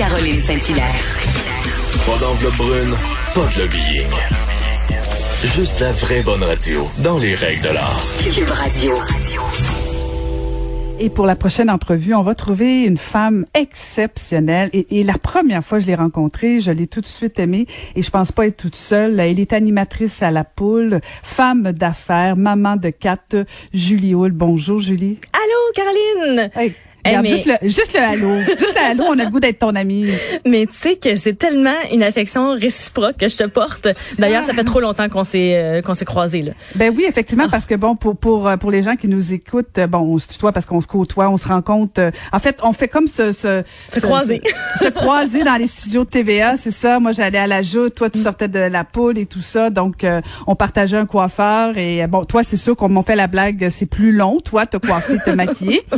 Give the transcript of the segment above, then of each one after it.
Caroline Saint-Hilaire. Pas d'enveloppe brune, pas de lobbying. Juste la vraie bonne radio, dans les règles de l'art. Cube Radio. Et pour la prochaine entrevue, on va trouver une femme exceptionnelle. Et, et la première fois que je l'ai rencontrée, je l'ai tout de suite aimée. Et je pense pas être toute seule. Elle est animatrice à la poule, femme d'affaires, maman de quatre, Julie Hull. Bonjour, Julie. Allô, Caroline! Hey. Hey, mais- juste, le, juste le halo. juste le halo, on a le goût d'être ton amie. Mais tu sais que c'est tellement une affection réciproque que je te porte. D'ailleurs, ça fait trop longtemps qu'on s'est euh, qu'on s'est croisés là. Ben oui, effectivement, parce que bon, pour pour euh, pour les gens qui nous écoutent, bon, on se tutoie parce qu'on se côtoie, on se rencontre. euh, en fait, on fait comme ce ce Se croiser. se, se croiser dans les studios de TVA, c'est ça. Moi, j'allais à la joute, toi, tu sortais de la poule et tout ça, donc euh, on partageait un coiffeur et euh, bon, toi, c'est sûr qu'on m'a fait la blague, c'est plus long, toi, te coiffer, te maquiller.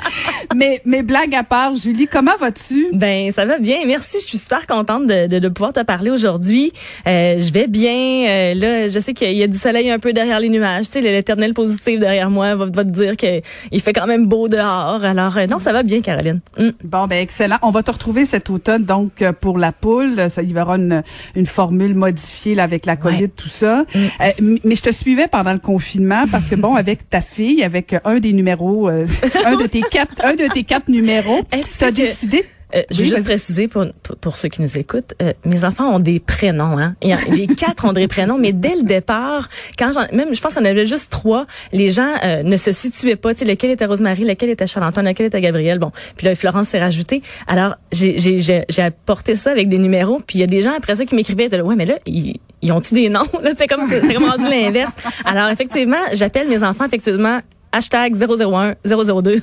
mais mais blague à part, Julie, comment vas-tu? Ben ça va bien, merci. Je suis super contente de, de, de pouvoir te parler aujourd'hui. Euh, je vais bien. Euh, là, je sais qu'il y a du soleil un peu derrière les nuages. Tu sais, l'éternel positif derrière moi va, va te dire que il fait quand même beau dehors. Alors euh, non, ça va bien, Caroline. Mm. Bon, ben excellent. On va te retrouver cet automne, donc euh, pour la poule. Ça, il y aura une, une formule modifiée là, avec la COVID, Ouais. tout ça. Euh, m- mais je te suivais pendant le confinement parce que bon, avec ta fille, avec euh, un des numéros, euh, un de tes quatre, un de tes quatre numéros, Hey, tu tu sais as que- décidé. Euh, je veux Oui, juste préciser pour, pour, pour ceux qui nous écoutent, euh, mes enfants ont des prénoms. Hein. Il y a- les quatre ont des prénoms, mais dès le départ, quand même je pense qu'on avait juste trois, les gens euh, ne se situaient pas. Tu sais, lequel était Rosemary, lequel était Charles-Antoine, lequel était Gabriel. Bon, puis là Florence s'est rajoutée. Alors j'ai j'ai j'ai j'ai apporté ça avec des numéros. Puis il y a des gens après ça qui m'écrivaient, là, ouais, mais là ils, ils ont-tu des noms? C'est comme c'est comme rendu l'inverse. Alors effectivement, j'appelle mes enfants effectivement hashtag 001, 002,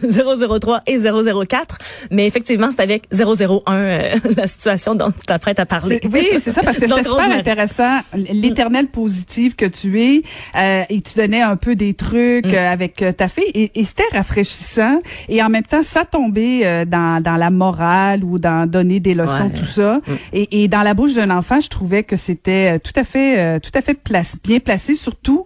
003 et 004. Mais effectivement, c'est avec 001 euh, la situation dont tu t'apprêtes à parler. C'est- Oui, c'est ça, parce que c'était super intéressant. L'éternel positive que tu es, euh, et tu donnais un peu des trucs Mm. euh, avec euh, ta fille, et, et c'était rafraîchissant. Et en même temps, ça tombait euh, dans, dans la morale ou dans donner des leçons, Ouais. tout ça. Mm. Et, et dans la bouche d'un enfant, je trouvais que c'était tout à fait, tout à fait place, bien placé, surtout.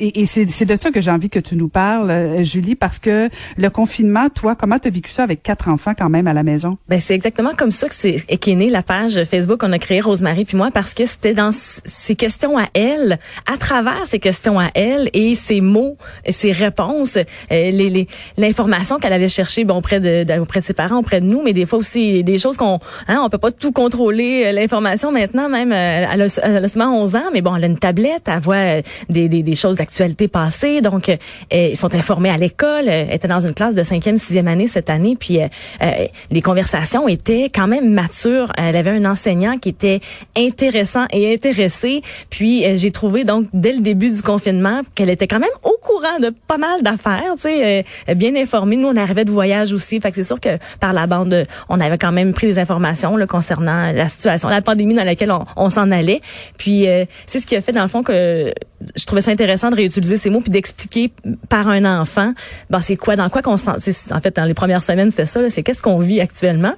Et, et c'est de ça que j'ai envie que tu nous parles, euh, Julie, parce que le confinement, toi, comment tu as vécu ça avec quatre enfants quand même à la maison? Ben c'est exactement comme ça que c'est qu'est née la page Facebook qu'on a créée Rosemary puis moi parce que c'était dans s- ses questions à elle, à travers ses questions à elle et ses mots, ses réponses, euh, les l'information qu'elle avait cherchée bon auprès de, de- auprès de ses parents, auprès de nous, mais des fois aussi des choses qu'on hein, on peut pas tout contrôler euh, l'information maintenant même elle, a, elle seulement 11 ans mais bon elle a une tablette, elle voit des des, des choses d'actualité passée donc euh, euh, ils sont informés à l'école, euh, était dans une classe de cinquième, sixième année cette année puis euh, euh, les conversations étaient quand même matures. Elle avait un enseignant qui était intéressant et intéressé. Puis j'ai trouvé donc dès le début du confinement qu'elle était quand même au courant de pas mal d'affaires, tu sais, bien informée. Nous on arrivait de voyage aussi, fait que c'est sûr que par la bande on avait quand même pris des informations là, concernant la situation, la pandémie dans laquelle on, on s'en allait. Puis c'est ce qui a fait dans le fond que je trouvais ça intéressant de réutiliser ces mots puis d'expliquer par un enfant, ben c'est quoi, dans quoi qu'on sent. En fait, dans les premières semaines, c'était ça. C'est qu'est-ce qu'on vit actuellement.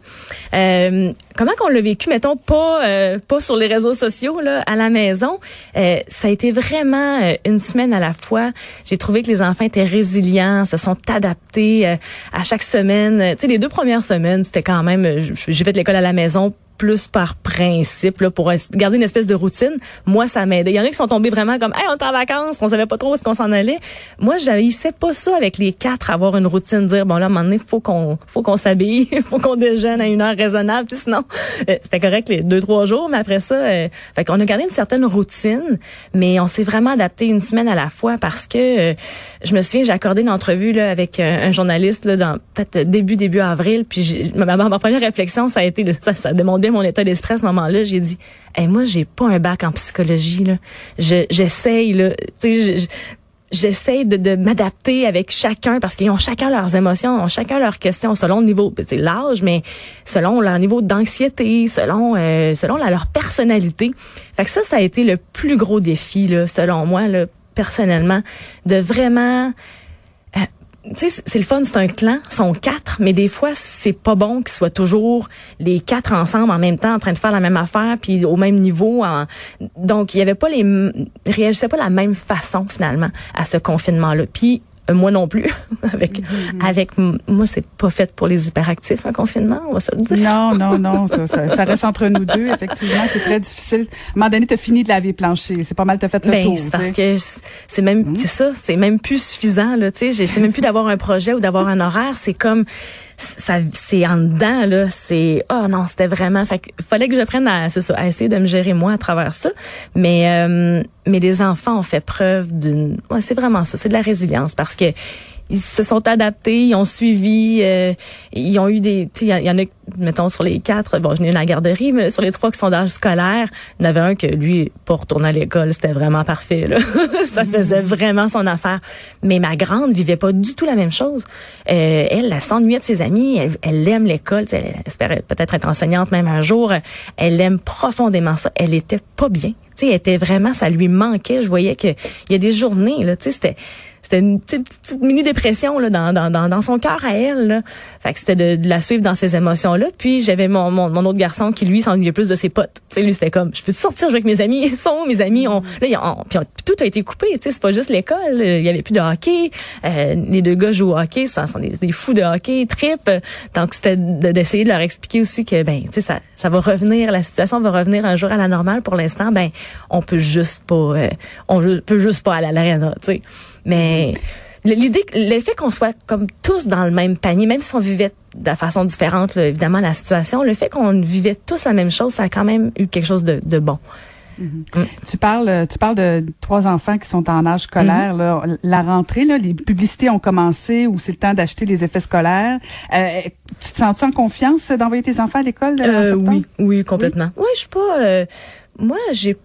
Euh, comment qu'on l'a vécu, mettons pas euh, pas sur les réseaux sociaux là, à la maison. Euh, ça a été vraiment euh, une semaine à la fois. J'ai trouvé que les enfants étaient résilients, se sont adaptés euh, à chaque semaine. Tu sais, les deux premières semaines, c'était quand même. J'ai fait l'école à la maison plus par principe là, pour garder une espèce de routine. Moi, ça m'aidait. Il y en a qui sont tombés vraiment comme, hey, on est en vacances, on savait pas trop où est-ce qu'on s'en allait. Moi, j'haïssais pas ça avec les quatre, avoir une routine, dire, bon là, à un moment donné, faut qu'on, faut qu'on s'habille, faut qu'on déjeune à une heure raisonnable, sinon, euh, c'était correct les deux, trois jours, mais après ça, euh, fait qu'on a gardé une certaine routine, mais on s'est vraiment adapté une semaine à la fois parce que, euh, je me souviens, j'ai accordé une entrevue là, avec un, un journaliste là, dans peut-être début, début avril, puis ma, ma, ma première réflexion, ça a été, ça, ça demandait mon état d'esprit à ce moment-là. J'ai dit, hey, moi, j'ai pas un bac en psychologie. Là. Je, j'essaye, là. Tu sais, je- je- j'essaie de, de m'adapter avec chacun parce qu'ils ont chacun leurs émotions, ont chacun leurs questions selon le niveau, c'est l'âge, mais selon leur niveau d'anxiété, selon euh, selon leur personnalité. Fait que ça, ça a été le plus gros défi là, selon moi, là, personnellement, de vraiment sais, c'est le fun, c'est un clan, sont quatre, mais des fois, c'est pas bon qu'ils soient toujours les quatre ensemble en même temps, en train de faire la même affaire, puis au même niveau. Donc, il y avait pas les, réagissaient pas la même façon finalement à ce confinement-là. Puis moi non plus. avec, mm-hmm. avec moi, c'est pas fait pour les hyperactifs un confinement, on va se le dire. Non, non, non, ça, ça, reste entre nous deux. Effectivement, c'est très difficile. À un moment donné, t'as fini de laver plancher. C'est pas mal, t'as fait le ben, tour. C'est parce que c'est même, mm-hmm. c'est ça, c'est même plus suffisant là. Tu sais, c'est même plus d'avoir un projet ou d'avoir un horaire. C'est comme ça c'est en dedans là c'est oh non c'était vraiment fait fallait que je prenne à ça à essayer de me gérer moi à travers ça. Mais euh, mais les enfants ont fait preuve d'une ouais, c'est vraiment ça c'est de la résilience parce que ils se sont adaptés, ils ont suivi, euh, ils ont eu des, il y, en a, mettons sur les quatre, bon, je n'ai eu la garderie, mais sur les trois qui sont d'âge scolaire, il y en avait un que lui, pour retourner à l'école, c'était vraiment parfait. Là. Ça faisait vraiment son affaire. Mais ma grande vivait pas du tout la même chose. Euh, elle, elle s'ennuyait de ses amis, elle, elle aime l'école, elle espérait peut-être être enseignante même un jour. Elle aime profondément ça. Elle était pas bien. Tu sais, elle était vraiment, ça lui manquait. Je voyais que il y a des journées là, tu sais, c'était c'était une petite, mini dépression là dans, dans, dans, son cœur à elle. Là. Fait que c'était de, la suivre dans ses émotions là. Puis j'avais mon, mon, mon, autre garçon qui lui s'ennuyait plus de ses potes. sais lui c'était comme je peux sortir jouer avec mes amis? Ils sont mes amis? On, là ont, puis tout a été coupé. Tu sais c'est pas juste l'école. Il y avait plus de hockey. Euh, les deux gars jouent au hockey. Ça sont des, fous de hockey, trip. Donc c'était d'essayer de leur expliquer aussi que ben tu sais ça ça va revenir. La situation va revenir un jour à la normale. Pour l'instant ben on peut juste pas euh, on peut juste pas aller à l'arena. Tu sais. Mais l'idée, l'effet qu'on soit comme tous dans le même panier, même si on vivait de façon différente, évidemment, la situation, le fait qu'on vivait tous la même chose, ça a quand même eu quelque chose de, bon. Mm-hmm. Mm. Tu parles, tu parles de trois enfants qui sont en âge scolaire. Mm-hmm. La rentrée, là, les publicités ont commencé ou c'est le temps d'acheter les effets scolaires. Euh, tu te sens-tu en confiance d'envoyer tes enfants à l'école euh, Oui, oui, complètement. Oui, je suis pas. Euh, moi, j'ai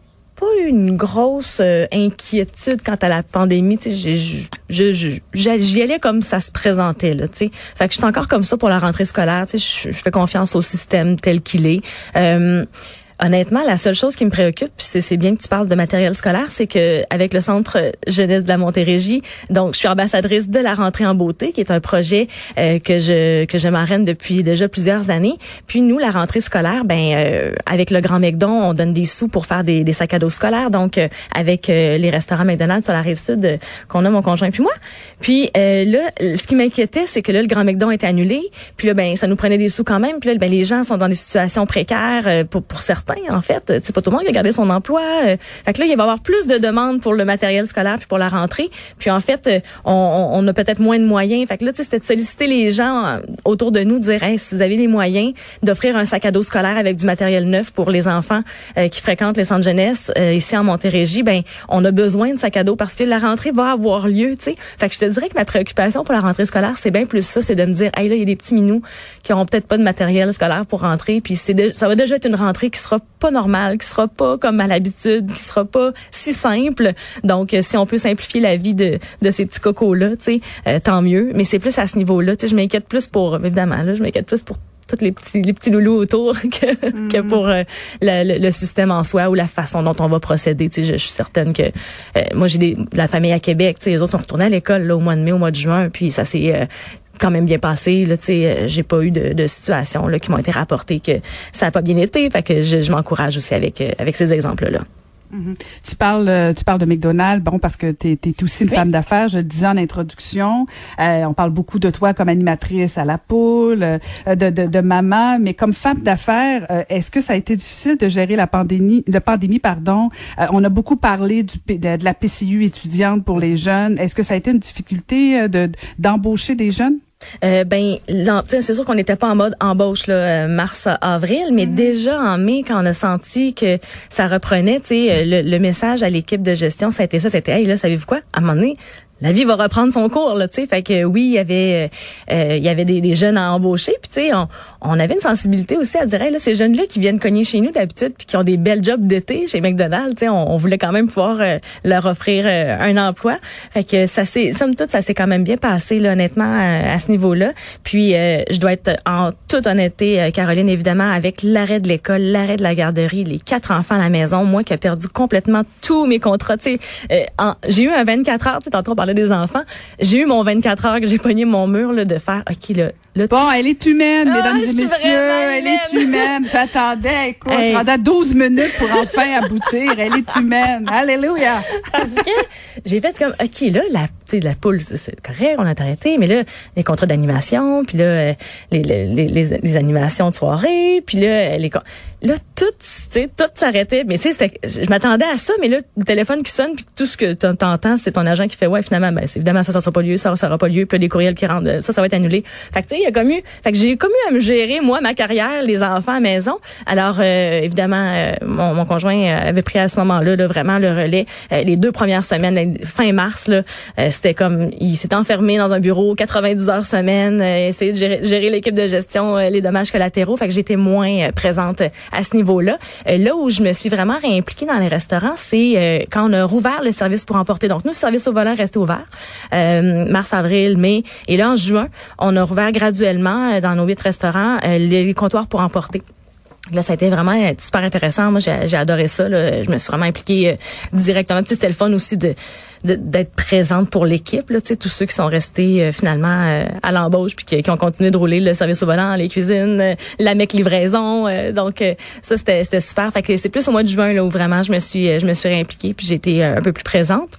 pas eu une grosse euh, inquiétude quant à la pandémie. J'y allais comme ça se présentait. Là, sais. fait que je suis encore comme ça pour la rentrée scolaire. Je fais confiance au système tel qu'il est. Euh, Honnêtement, la seule chose qui me préoccupe, c'est bien que tu parles de matériel scolaire, c'est que avec le Centre jeunesse de la Montérégie, donc je suis ambassadrice de la rentrée en beauté, qui est un projet euh, que je que je depuis déjà plusieurs années. Puis nous, la rentrée scolaire, ben euh, avec le Grand McDon, on donne des sous pour faire des, des sacs à dos scolaires. Donc euh, avec les restaurants McDonald's sur la rive sud qu'on a mon conjoint puis moi. Puis là, ce qui m'inquiétait, c'est que là le Grand McDon était annulé. Puis là, ben ça nous prenait des sous quand même. Puis là, ben les gens sont dans des situations précaires pour pour certains en fait. C'est pas tout le monde qui a gardé son emploi. Euh. Fait que là, il va y avoir plus de demandes pour le matériel scolaire puis pour la rentrée. Puis en fait, euh, on, on a peut-être moins de moyens. Fait que là, c'était de solliciter les gens euh, autour de nous, dire, hey, si vous avez les moyens d'offrir un sac à dos scolaire avec du matériel neuf pour les enfants qui fréquentent les centres jeunesse ici en Montérégie, ben on a besoin de sac à dos parce que la rentrée va avoir lieu, tu sais. Fait que je te dirais que ma préoccupation pour la rentrée scolaire, c'est bien plus ça, c'est de me dire, hey là, il y a des petits minous qui auront peut-être pas de matériel scolaire pour rentrer, puis c'est ça va déjà être une rentrée qui sera pas normal, qui sera pas comme à l'habitude, qui sera pas si simple. Donc, euh, si on peut simplifier la vie de, de ces petits cocos-là, tu sais, euh, tant mieux. Mais c'est plus à ce niveau-là. Tu sais, je m'inquiète plus pour, évidemment, là, je m'inquiète plus pour tous les petits les petits loulous autour que, que mm. pour euh, le, le, système en soi ou la façon dont on va procéder. Tu sais, je, je suis certaine que moi j'ai des la famille à Québec. Tu sais, les autres sont retournés à l'école là au mois de mai, au mois de juin, puis ça s'est quand même bien passé. Là, euh, j'ai pas eu de, de situations là, qui m'ont été rapportées que ça a pas bien été. Fait que je, je m'encourage aussi avec, euh, avec ces exemples-là. Mm-hmm. Tu parles, euh, tu parles de McDonald's, bon parce que tu es, aussi une femme d'affaires. Je le disais en introduction. on parle beaucoup de toi comme animatrice à la poule, de, de, de, maman, mais comme femme d'affaires, est-ce que ça a été difficile de gérer la pandémie, la pandémie pardon? On a beaucoup parlé du, de, de, la PCU étudiante pour les jeunes. Est-ce que ça a été une difficulté de d'embaucher des jeunes? Euh, ben, c'est sûr qu'on n'était pas en mode embauche là, euh, mars avril, mais mm-hmm. déjà en mai, quand on a senti que ça reprenait, tu sais, euh, le, message à l'équipe de gestion, ça a été ça, c'était hey là, savez-vous quoi? À un moment donné, la vie va reprendre son cours là, tu sais. Fait que oui, il y avait euh, il y avait des, jeunes à embaucher, puis tu sais, on, on, avait une sensibilité aussi à dire là ces jeunes là qui viennent cogner chez nous d'habitude puis qui ont des belles jobs d'été chez McDonald's, tu sais, on, voulait quand même pouvoir euh, leur offrir euh, un emploi. Fait que ça s'est somme toute ça s'est quand même bien passé là honnêtement à, ce niveau-là. Puis je dois être en toute honnêteté Caroline évidemment avec l'arrêt de l'école, l'arrêt de la garderie, les quatre enfants à la maison, moi qui ai perdu complètement tous mes contrats, tu sais, j'ai eu un 24 heures, tu sais tantôt on des enfants. J'ai eu mon 24 heures que j'ai pogné mon mur là, de faire, OK, là, bon, elle est humaine, ah, mesdames et messieurs. Elle est humaine. J'attendais, écoute, hey. pendant 12 minutes pour enfin aboutir. Elle est humaine. Alléluia. Parce que j'ai fait comme, OK, là, la, la poule, c'est correct, on a arrêté, mais là, les contrats d'animation, puis là, euh, les, les, les, les, animations de soirée, puis là, les là tout tout s'arrêtait mais tu sais je m'attendais à ça mais là le téléphone qui sonne puis tout ce que tu entends c'est ton agent qui fait ouais finalement ben évidemment ça ça sera pas lieu ça ça sera pas lieu puis les courriels qui rentrent ça ça va être annulé fait que il a comme eu fait que j'ai comme eu à me gérer moi ma carrière les enfants à maison alors euh, évidemment euh, mon, mon, conjoint avait pris à ce moment-là là, vraiment le relais euh, les deux premières semaines fin mars là c'était comme il s'est enfermé dans un bureau 90 heures semaine essayer de gérer, gérer l'équipe de gestion les dommages collatéraux fait que j'étais moins présente à ce niveau-là. Euh, là où je me suis vraiment réimpliquée dans les restaurants, c'est euh, quand on a rouvert le service pour emporter. Donc nous, le service au volant restait ouvert euh, mars, avril, mai, et là en juin, on a rouvert dans nos huit restaurants les comptoirs pour emporter. Là, ça a été vraiment euh, super intéressant. Moi, j'ai adoré ça. Là. Je me suis vraiment impliquée euh, directement. Petit téléphone aussi de d'être présente pour l'équipe. Tous ceux qui sont restés euh, finalement à l'embauche puis qui, ont continué de rouler le service au volant, les cuisines, la mec livraison. donc ça, c'était super. Fait c'est plus au mois de juin là où vraiment je me suis je me suis réimpliquée puis j'ai été un peu plus présente.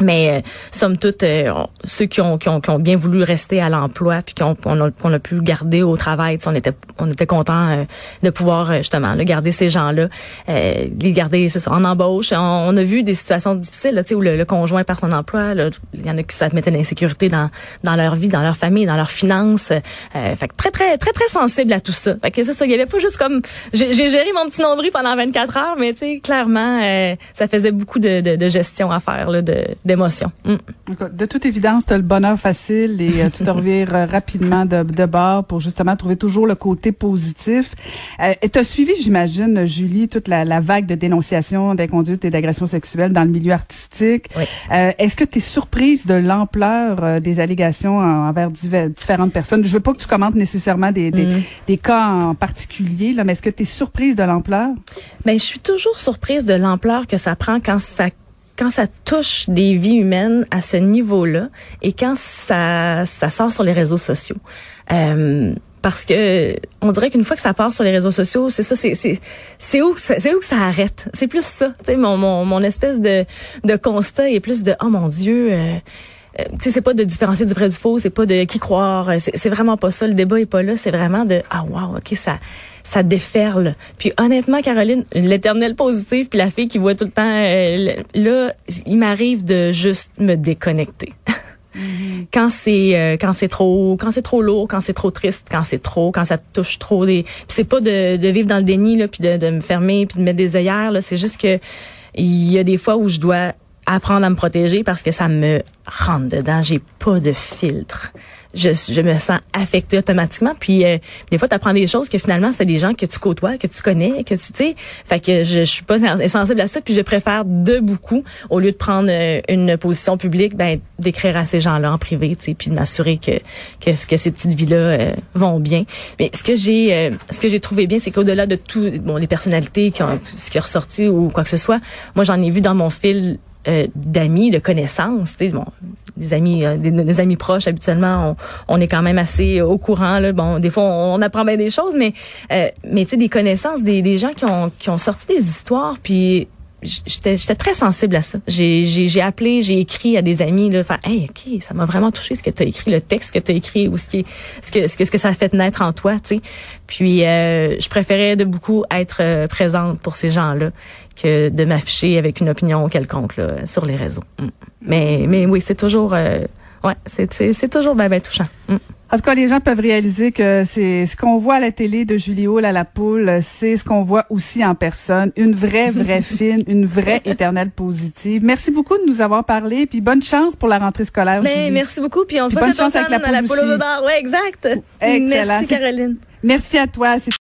Mais euh, somme toute, euh, ceux qui ont, qui ont, qui, ont, bien voulu rester à l'emploi puis qu'on on a, on a, pu garder au travail, on était on était content euh, de pouvoir euh, justement là, garder ces gens-là, les garder ça, en embauche. On, a vu des situations difficiles là, où le, le, conjoint perd son emploi. Il y en a qui ça mettait l'insécurité dans dans leur vie, dans leur famille, dans leurs finances. fait que très très très très sensible à tout ça. Fait que c'est ça. Il y avait pas juste comme j'ai géré mon petit nombril pendant 24 heures, mais tu sais clairement ça faisait beaucoup de, de, de gestion à faire là, de d'émotion. Mm. De toute évidence, tu as le bonheur facile et euh, tu te revires euh, rapidement de, de bord pour justement trouver toujours le côté positif. Euh, et tu as suivi, j'imagine, Julie, toute la, la, vague de dénonciations d'inconduite et d'agressions sexuelles dans le milieu artistique. Oui. Euh, Est-ce que tu es surprise de l'ampleur des allégations envers différentes personnes? Je veux pas que tu commentes nécessairement des, des, mm. des cas en particulier, là, mais est-ce que tu es surprise de l'ampleur? Ben, je suis toujours surprise de l'ampleur que ça prend quand ça quand ça touche des vies humaines à ce niveau-là et quand ça, ça sort sur les réseaux sociaux. Euh, parce que on dirait qu'une fois que ça part sur les réseaux sociaux, c'est ça, c'est c'est où c'est où que ça arrête. C'est plus ça. Tu sais, mon, mon mon espèce de de constat est plus de oh mon Dieu. Euh, euh, tu sais, c'est pas de différencier du vrai du faux, c'est pas de qui croire, c'est vraiment pas ça. Le débat est pas là, c'est vraiment de ah wow, ok ça ça déferle. Puis honnêtement, Caroline, l'éternel positif, puis la fille qui voit tout le temps, euh, là, il m'arrive de juste me déconnecter. Mm-hmm. quand c'est euh, quand c'est trop quand c'est trop lourd quand c'est trop triste quand c'est trop quand ça touche trop des c'est pas de, de vivre dans le déni là puis de, de me fermer puis de mettre des œillères là c'est juste que il y a des fois où je dois apprendre à me protéger parce que ça me rentre dedans j'ai pas de filtre je, je me sens affectée automatiquement. Puis euh, des fois, tu apprends des choses que finalement, c'est des gens que tu côtoies, que tu connais, que tu sais. Fait que je, je suis pas sensible à ça. Puis je préfère de beaucoup, au lieu de prendre euh, une position publique, ben d'écrire à ces gens-là en privé, tu sais, puis de m'assurer que, que que ces petites vies-là euh, vont bien. Mais ce que j'ai ce que j'ai trouvé bien, c'est qu'au-delà de tout, bon, les personnalités qui ont ce qui est ressorti ou quoi que ce soit, moi j'en ai vu dans mon fil euh, d'amis, de connaissances. Tu sais, bon, des amis, euh, des, amis proches. Habituellement, on, est quand même assez au courant. Là. Bon, des fois, on, apprend bien des choses, mais euh, mais tu sais, des connaissances, des, des gens qui ont qui ont sorti des histoires, puis j'étais très sensible à ça. J'ai j'ai appelé, j'ai écrit à des amis là, faire hey, OK, ça m'a vraiment touché ce que tu as écrit, le texte que tu as écrit ou ce qui ce que ce que ce que ça a fait naître en toi, tu sais. Puis euh, je préférais de beaucoup être euh, présente pour ces gens-là que de m'afficher avec une opinion quelconque là, sur les réseaux. Mm. Mais mais oui, c'est toujours euh, ouais, c'est c'est toujours ben, ben touchant. Mm. En tout cas, les gens peuvent réaliser que c'est ce qu'on voit à la télé de Julie Hall à la poule, c'est ce qu'on voit aussi en personne. Une vraie, vraie fine, une vraie éternelle positive. Merci beaucoup de nous avoir parlé, puis bonne chance pour la rentrée scolaire. Mais Julie. merci beaucoup, puis on se voit bonne chance avec la à la poule poule aux aussi. Ouais, exact. Excellent. Merci Caroline. Merci à toi.